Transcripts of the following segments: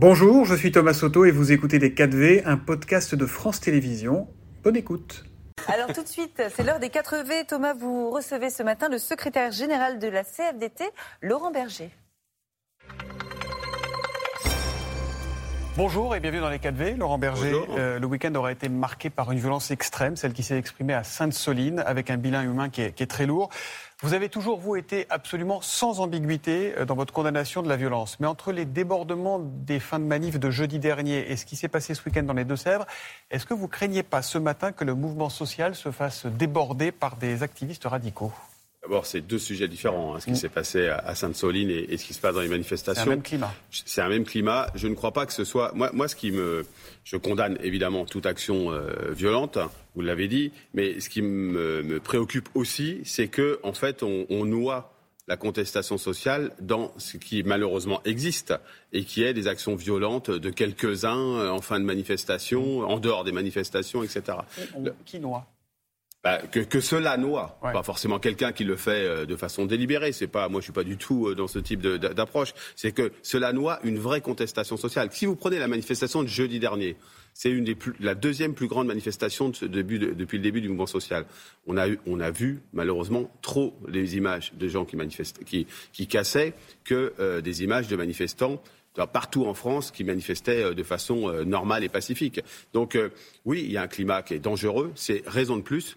Bonjour, je suis Thomas Soto et vous écoutez Les 4V, un podcast de France Télévisions. Bonne écoute. Alors tout de suite, c'est l'heure des 4V. Thomas, vous recevez ce matin le secrétaire général de la CFDT, Laurent Berger. Bonjour et bienvenue dans les 4V. Laurent Berger, euh, le week-end aura été marqué par une violence extrême, celle qui s'est exprimée à Sainte-Soline, avec un bilan humain qui est, très lourd. Vous avez toujours, vous, été absolument sans ambiguïté euh, dans votre condamnation de la violence. Mais entre les débordements des fins de manif de jeudi dernier et ce qui s'est passé ce week-end dans les Deux-Sèvres, est-ce que vous craignez pas ce matin que le mouvement social se fasse déborder par des activistes radicaux? D'abord, c'est deux sujets différents, hein, ce qui mm. s'est passé à Sainte-Soline et, ce qui se passe dans les manifestations. C'est un même climat. C'est un même climat. Je ne crois pas que ce soit. Moi, moi ce qui me. Je condamne évidemment toute action euh, violente, vous l'avez dit, mais ce qui me, préoccupe aussi, c'est que, en fait, on, on noie la contestation sociale dans ce qui malheureusement existe et qui est des actions violentes de quelques-uns euh, en fin de manifestation, en dehors des manifestations, etc. qui noie? Bah, que, que, cela noie, pas forcément quelqu'un qui le fait euh, de façon délibérée. C'est pas, moi, je suis pas du tout euh, dans ce type d'approche. C'est que cela noie une vraie contestation sociale. Si vous prenez la manifestation de jeudi dernier, c'est une des plus, la deuxième plus grande manifestation de début, depuis le début du mouvement social. On a, eu, on a vu malheureusement trop les images de gens qui manifestent, qui, qui cassaient, que euh, des images de manifestants partout en France qui manifestaient de façon normale et pacifique. Donc oui, il y a un climat qui est dangereux. C'est raison de plus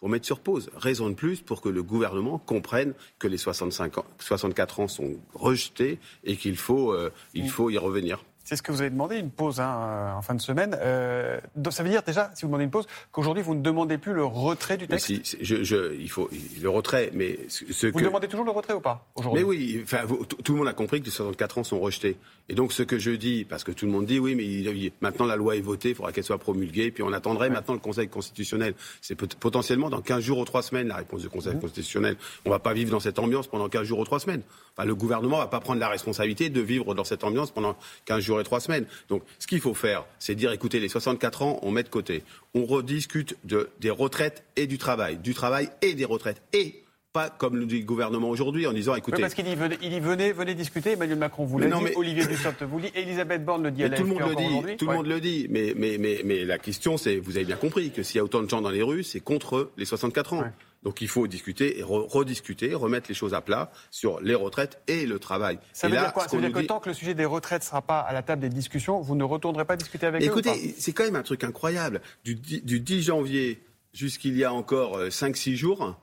pour mettre sur pause. Raison de plus pour que le gouvernement comprenne que les 65 ans, 64 ans sont rejetés et qu'il faut, euh, il faut y revenir. C'est ce que vous avez demandé, une pause hein, euh, en fin de semaine. Euh, ça veut dire déjà, si vous demandez une pause, qu'aujourd'hui vous ne demandez plus le retrait du texte si, je, Il faut le retrait, mais ce Vous demandez toujours le retrait ou pas aujourd'hui Mais oui, enfin, tout le monde a compris que les 64 ans sont rejetés. Et donc ce que je dis, parce que tout le monde dit oui, mais maintenant la loi est votée, il faudra qu'elle soit promulguée, puis on attendrait maintenant le Conseil constitutionnel. C'est potentiellement dans 15 jours ou 3 semaines la réponse du Conseil mmh. constitutionnel. On ne va pas vivre dans cette ambiance pendant 15 jours ou 3 semaines. Enfin, le gouvernement ne va pas prendre la responsabilité de vivre dans cette ambiance pendant 15 jours trois semaines. Donc, ce qu'il faut faire, c'est dire, écoutez, les 64 ans, on met de côté. On rediscute de, des retraites et du travail. Du travail et des retraites. Et pas comme le dit le gouvernement aujourd'hui en disant écoutez. parce qu'il il venez, venez discuter. Emmanuel Macron vous l'a dit, mais... Olivier Dussopt vous dit, Elisabeth Borne le dit à Tout le monde le dit. Tout le monde le dit. Mais, mais, mais, mais la question, c'est vous avez bien compris que s'il y a autant de gens dans les rues, c'est contre les 64 ans. Donc il faut discuter et rediscuter, remettre les choses à plat sur les retraites et le travail. Ça veut dire quoi Ça veut dire que tant que le sujet des retraites ne sera pas à la table des discussions, vous ne retournerez pas discuter avec Écoutez, eux Écoutez, c'est quand même un truc incroyable. Du, du 10 janvier jusqu'il y a encore 5-6 euh, jours,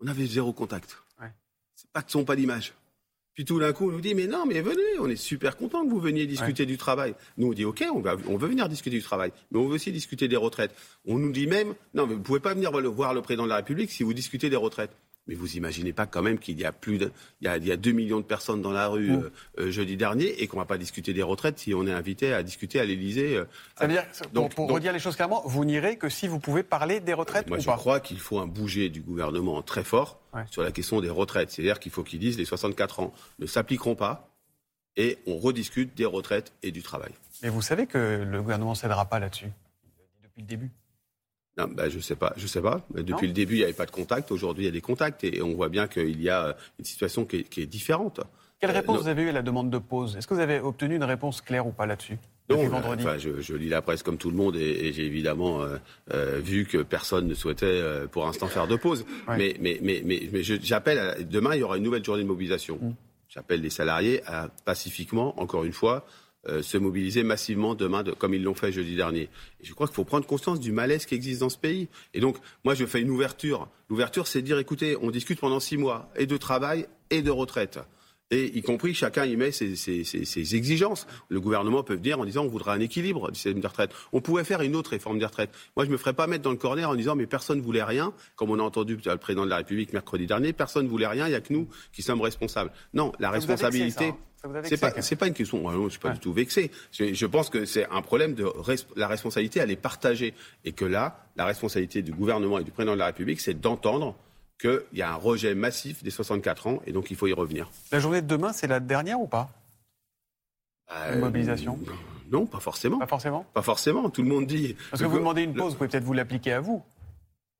on avait zéro contact. Ouais. C'est pas que ce sont pas d'image. Puis tout d'un coup, on nous dit, mais non, mais venez, on est super content que vous veniez discuter du travail. Nous, on dit, OK, on, va, on veut venir discuter du travail, mais on veut aussi discuter des retraites. On nous dit même, non, mais vous pouvez pas venir voir le président de la République si vous discutez des retraites. Mais vous imaginez pas quand même qu'il y a plus de, il y a, il y a 2 millions de personnes dans la rue mmh. euh, euh, jeudi dernier et qu'on va pas discuter des retraites si on est invité à discuter à l'Élysée. Euh, Ça veut dire, donc, pour, redire les choses clairement, vous n'irez que si vous pouvez parler des retraites Moi, je crois qu'il faut un bouger du gouvernement très fort sur la question des retraites. C'est-à-dire qu'il faut qu'ils disent les 64 ans ne s'appliqueront pas et on rediscute des retraites et du travail. Mais vous savez que le gouvernement ne cédera pas là-dessus depuis le début. Non, ben, je sais pas, je sais pas. Depuis le début, il n'y avait pas de contact. Aujourd'hui, il y a des contacts et on voit bien qu'il y a une situation qui est, différente. Quelle euh, réponse vous avez eu à la demande de pause? Est-ce que vous avez obtenu une réponse claire ou pas là-dessus non, vendredi? Enfin, je, lis la presse comme tout le monde et, j'ai évidemment euh, euh, vu que personne ne souhaitait pour l'instant faire de pause. Mais, mais, mais, mais, j'appelle, demain il y aura une nouvelle journée de mobilisation. Mm. J'appelle les salariés à pacifiquement, encore une fois, euh, se mobiliser massivement demain, comme ils l'ont fait jeudi dernier. Je crois qu'il faut prendre conscience du malaise qui existe dans ce pays. Et donc, moi, je fais une ouverture. L'ouverture, c'est dire, écoutez, on discute pendant six mois, et de travail, et de retraite et y compris chacun y met ses, ses, ses, exigences. Le gouvernement peut dire en disant on voudra un équilibre du système de retraite. On pourrait faire une autre réforme des retraites. Moi, je me ferais pas mettre dans le corner en disant mais personne ne voulait rien, comme on a entendu le président de la République mercredi dernier, personne ne voulait rien, il n'y a que nous qui sommes responsables. Non, la responsabilité. C'est pas, c'est pas une question. Je suis pas du tout vexé. Je, je pense que c'est un problème de la responsabilité. Elle est partagée et que là, la responsabilité du gouvernement et du président de la République, c'est d'entendre qu'il y a un rejet massif des 64 ans et donc il faut y revenir. La journée de demain, c'est la dernière ou pas? Euh, mobilisation? Non, pas forcément. Pas forcément? Pas forcément, tout le monde dit. Parce que vous demandez une pause, vous pouvez peut-être vous l'appliquer à vous.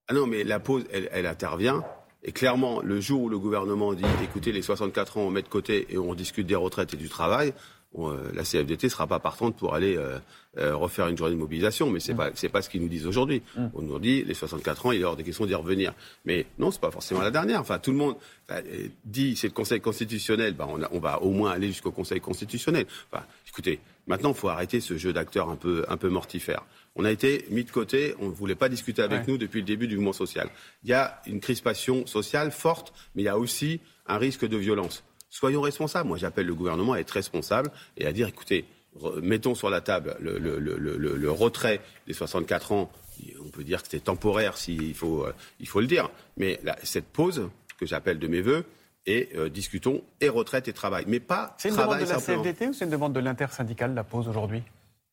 Ah non, mais la pause, elle, intervient. Et clairement, le jour où le gouvernement dit écoutez, les 64 ans, on met de côté et on discute des retraites et du travail, la CFDT ne sera pas partante pour aller refaire une journée de mobilisation, mais c'est n'est mm. pas pas ce qu'ils nous disent aujourd'hui. Mm. On nous dit les 64 ans, il est hors des questions d'y revenir. Mais non, c'est pas forcément la dernière. Enfin, tout le monde dit c'est le Conseil constitutionnel. Ben, on, on, va au moins aller jusqu'au Conseil constitutionnel. Enfin, écoutez, maintenant, il faut arrêter ce jeu d'acteurs un peu un peu mortifère. On a été mis de côté, on ne voulait pas discuter avec nous depuis le début du mouvement social. Il y a une crispation sociale forte, mais il y a aussi un risque de violence. Soyons responsables. Moi, j'appelle le gouvernement à être responsable et à dire, écoutez, mettons sur la table le, retrait des 64 ans. On peut dire que c'était temporaire, s'il faut, euh, il faut le dire. Mais cette pause, que j'appelle de mes voeux, et euh, discutons et retraite et travail. Mais pas C'est une demande de la CFDT ou c'est une demande de l'intersyndicale, la pause aujourd'hui?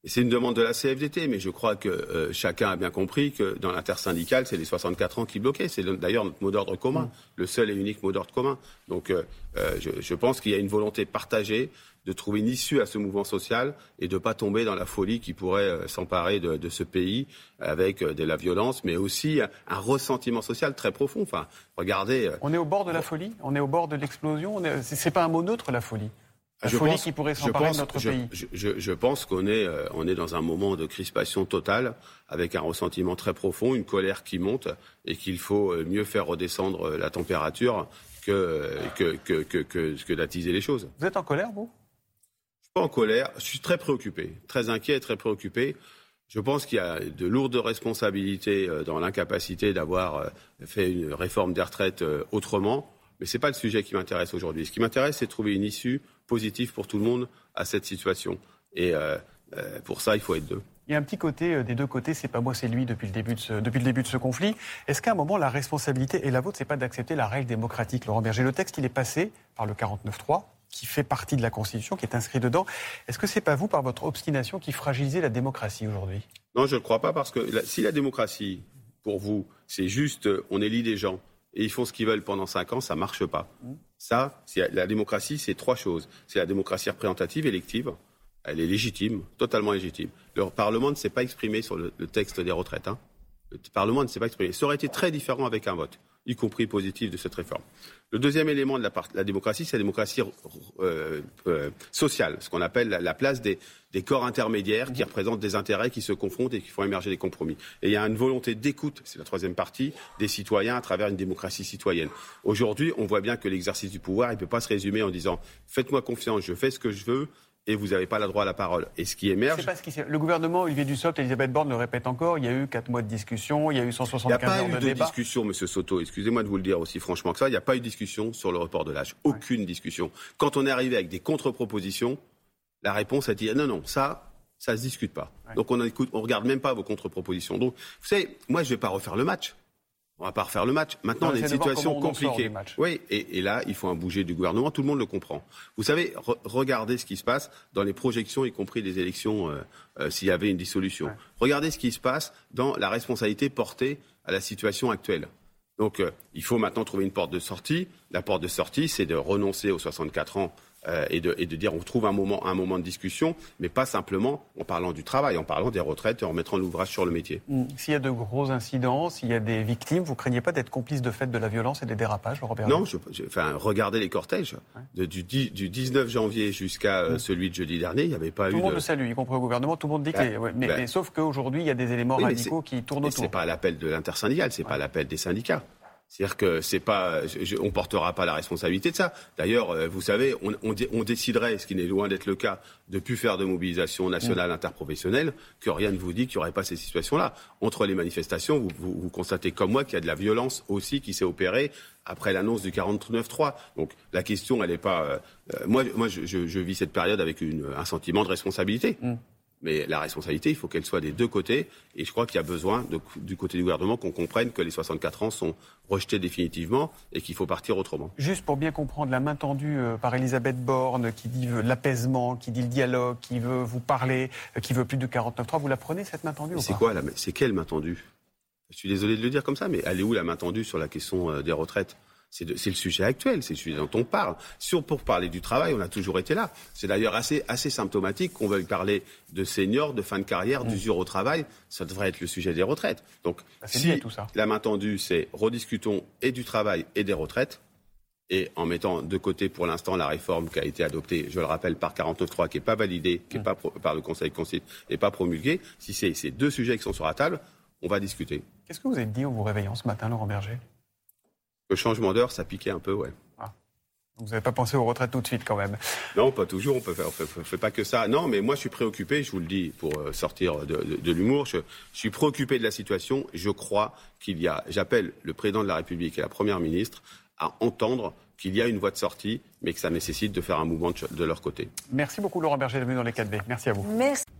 C'est une demande de la CFDT, mais je crois que euh, chacun a bien compris que dans l'intersyndicale, c'est les 64 ans qui bloquaient. C'est d'ailleurs notre mot d'ordre commun, mm. le seul et unique mot d'ordre commun. Donc euh, euh, je, pense qu'il y a une volonté partagée de trouver une issue à ce mouvement social et de ne pas tomber dans la folie qui pourrait s'emparer de, ce pays avec de la violence, mais aussi un ressentiment social très profond. Enfin, regardez. On est au bord de la folie? On est au bord de l'explosion? C'est pas un mot neutre, la folie la je folie pense, qui pourrait s'emparer de notre je, pays. Je, je, pense qu'on est, euh, on est dans un moment de crispation totale, avec un ressentiment très profond, une colère qui monte, et qu'il faut euh, mieux faire redescendre euh, la température que, que, que, que, que d'attiser les choses. Vous êtes en colère, vous? Je suis pas en colère, je suis très préoccupé, très inquiet, très préoccupé. Je pense qu'il y a de lourdes responsabilités dans l'incapacité d'avoir fait une réforme des retraites autrement. Mais ce n'est pas le sujet qui m'intéresse aujourd'hui. Ce qui m'intéresse, c'est de trouver une issue positif pour tout le monde à cette situation. Et euh, euh, pour ça, il faut être deux. Il y a un petit côté euh, des deux côtés, c'est pas moi, c'est lui depuis le début de ce, depuis le début de ce conflit. Est-ce qu'à un moment, la responsabilité et la vôtre, c'est pas d'accepter la règle démocratique, Laurent Berger Le texte, il est passé par le 49.3, qui fait partie de la Constitution, qui est inscrit dedans. Est-ce que c'est pas vous, par votre obstination, qui fragilisez la démocratie aujourd'hui? Non, je ne crois pas, parce que si la démocratie, pour vous, c'est juste on élit des gens et ils font ce qu'ils veulent pendant cinq ans, ça marche pas. Mmh. Ça, la démocratie, c'est trois choses. C'est la démocratie représentative, élective. Elle est légitime, totalement légitime. Le Parlement ne s'est pas exprimé sur le, texte des retraites. Hein. Le Parlement ne s'est pas exprimé. Ça aurait été très différent avec un vote y compris positif, de cette réforme. Le deuxième élément de la, démocratie, c'est la démocratie euh, euh, sociale, ce qu'on appelle la, place des, corps intermédiaires qui représentent des intérêts qui se confrontent et qui font émerger des compromis. Et il y a une volonté d'écoute, c'est la troisième partie, des citoyens à travers une démocratie citoyenne. Aujourd'hui, on voit bien que l'exercice du pouvoir, il ne peut pas se résumer en disant faites-moi confiance, je fais ce que je veux, et vous n'avez pas le droit à la parole. Et ce qui émerge. Pas ce qui... Le gouvernement Olivier Dussopt, Elisabeth Borne le répète encore, il y a eu 4 mois de discussion, il y a eu 175 heures de débat. Il n'y a pas eu de, discussion, Monsieur Soto, excusez-moi de vous le dire aussi franchement que ça, il n'y a pas eu de discussion sur le report de l'âge. Aucune discussion. Quand on est arrivé avec des contre-propositions, la réponse a dit non, non, ça, ça ne se discute pas. Donc on ne on regarde même pas vos contre-propositions. Donc, vous savez, moi je ne vais pas refaire le match. On va pas refaire le match. Maintenant, on a une situation compliquée. Oui, et, là, il faut un bouger du gouvernement. Tout le monde le comprend. Vous savez, regardez ce qui se passe dans les projections, y compris des élections, euh, euh, s'il y avait une dissolution. Regardez ce qui se passe dans la responsabilité portée à la situation actuelle. Donc, euh, il faut maintenant trouver une porte de sortie. La porte de sortie, c'est de renoncer aux 64 ans euh, et, de, dire on trouve un moment, un moment de discussion, mais pas simplement en parlant du travail, en parlant des retraites et en mettant l'ouvrage sur le métier. Mm. S'il y a de gros incidents, s'il y a des victimes, vous craignez pas d'être complice de fait de la violence et des dérapages, Robert Non, enfin, regardez les cortèges. du, 19 janvier jusqu'à euh, mm. celui de jeudi dernier, il n'y avait pas eu. Tout le monde le salue, y compris au gouvernement, tout le monde dit que. Ben, mais, sauf qu'aujourd'hui, il y a des éléments radicaux qui tournent autour. C'est pas l'appel de l'intersyndical, c'est pas l'appel des syndicats. C'est-à-dire que c'est pas, on portera pas la responsabilité de ça. D'ailleurs, euh, vous savez, on, on, déciderait, ce qui n'est loin d'être le cas, de plus faire de mobilisation nationale interprofessionnelle, que rien ne vous dit qu'il n'y aurait pas ces situations-là. Entre les manifestations, vous, vous, constatez comme moi qu'il y a de la violence aussi qui s'est opérée après l'annonce du 49-3. Donc la question, elle n'est pas. Euh, euh, moi, moi, je, je, vis cette période avec une, un sentiment de responsabilité. Mm. Mais la responsabilité, il faut qu'elle soit des deux côtés. Et je crois qu'il y a besoin, du côté du gouvernement, qu'on comprenne que les 64 ans sont rejetés définitivement et qu'il faut partir autrement. Juste pour bien comprendre, la main tendue euh, par Elisabeth Borne, qui dit l'apaisement, qui dit le dialogue, qui veut vous parler, euh, qui veut plus de 49.3, vous la prenez, cette main tendue C'est quoi C'est quelle main tendue? Je suis désolé de le dire comme ça, mais elle est où la main tendue sur la question euh, des retraites? C'est le sujet actuel, c'est le sujet dont on parle. Sur, pour parler du travail, on a toujours été là. C'est d'ailleurs assez, assez symptomatique qu'on veuille parler de seniors, de fin de carrière, mmh. d'usure au travail. Ça devrait être le sujet des retraites. Donc, bah, si tout ça. la main tendue, c'est rediscutons et du travail et des retraites, et en mettant de côté pour l'instant la réforme qui a été adoptée, je le rappelle, par 49.3, qui n'est pas validée, qui n'est pas par le Conseil constitutionnel et pas promulguée, si c'est ces deux sujets qui sont sur la table, on va discuter. Qu'est-ce que vous avez dit en vous réveillant ce matin, Laurent Berger? Le changement d'heure, ça piquait un peu, ouais. Ah. Vous n'avez pas pensé aux retraites tout de suite quand même Non, pas toujours. On peut faire, fait, pas que ça. Non, mais moi je suis préoccupé. Je vous le dis pour euh, sortir de, l'humour. Je, je, suis préoccupé de la situation. Je crois qu'il y a. J'appelle le président de la République et la première ministre à entendre qu'il y a une voie de sortie, mais que ça nécessite de faire un mouvement de, leur côté. Merci beaucoup Laurent Berger d'être venu dans les 4V. Merci à vous. Merci.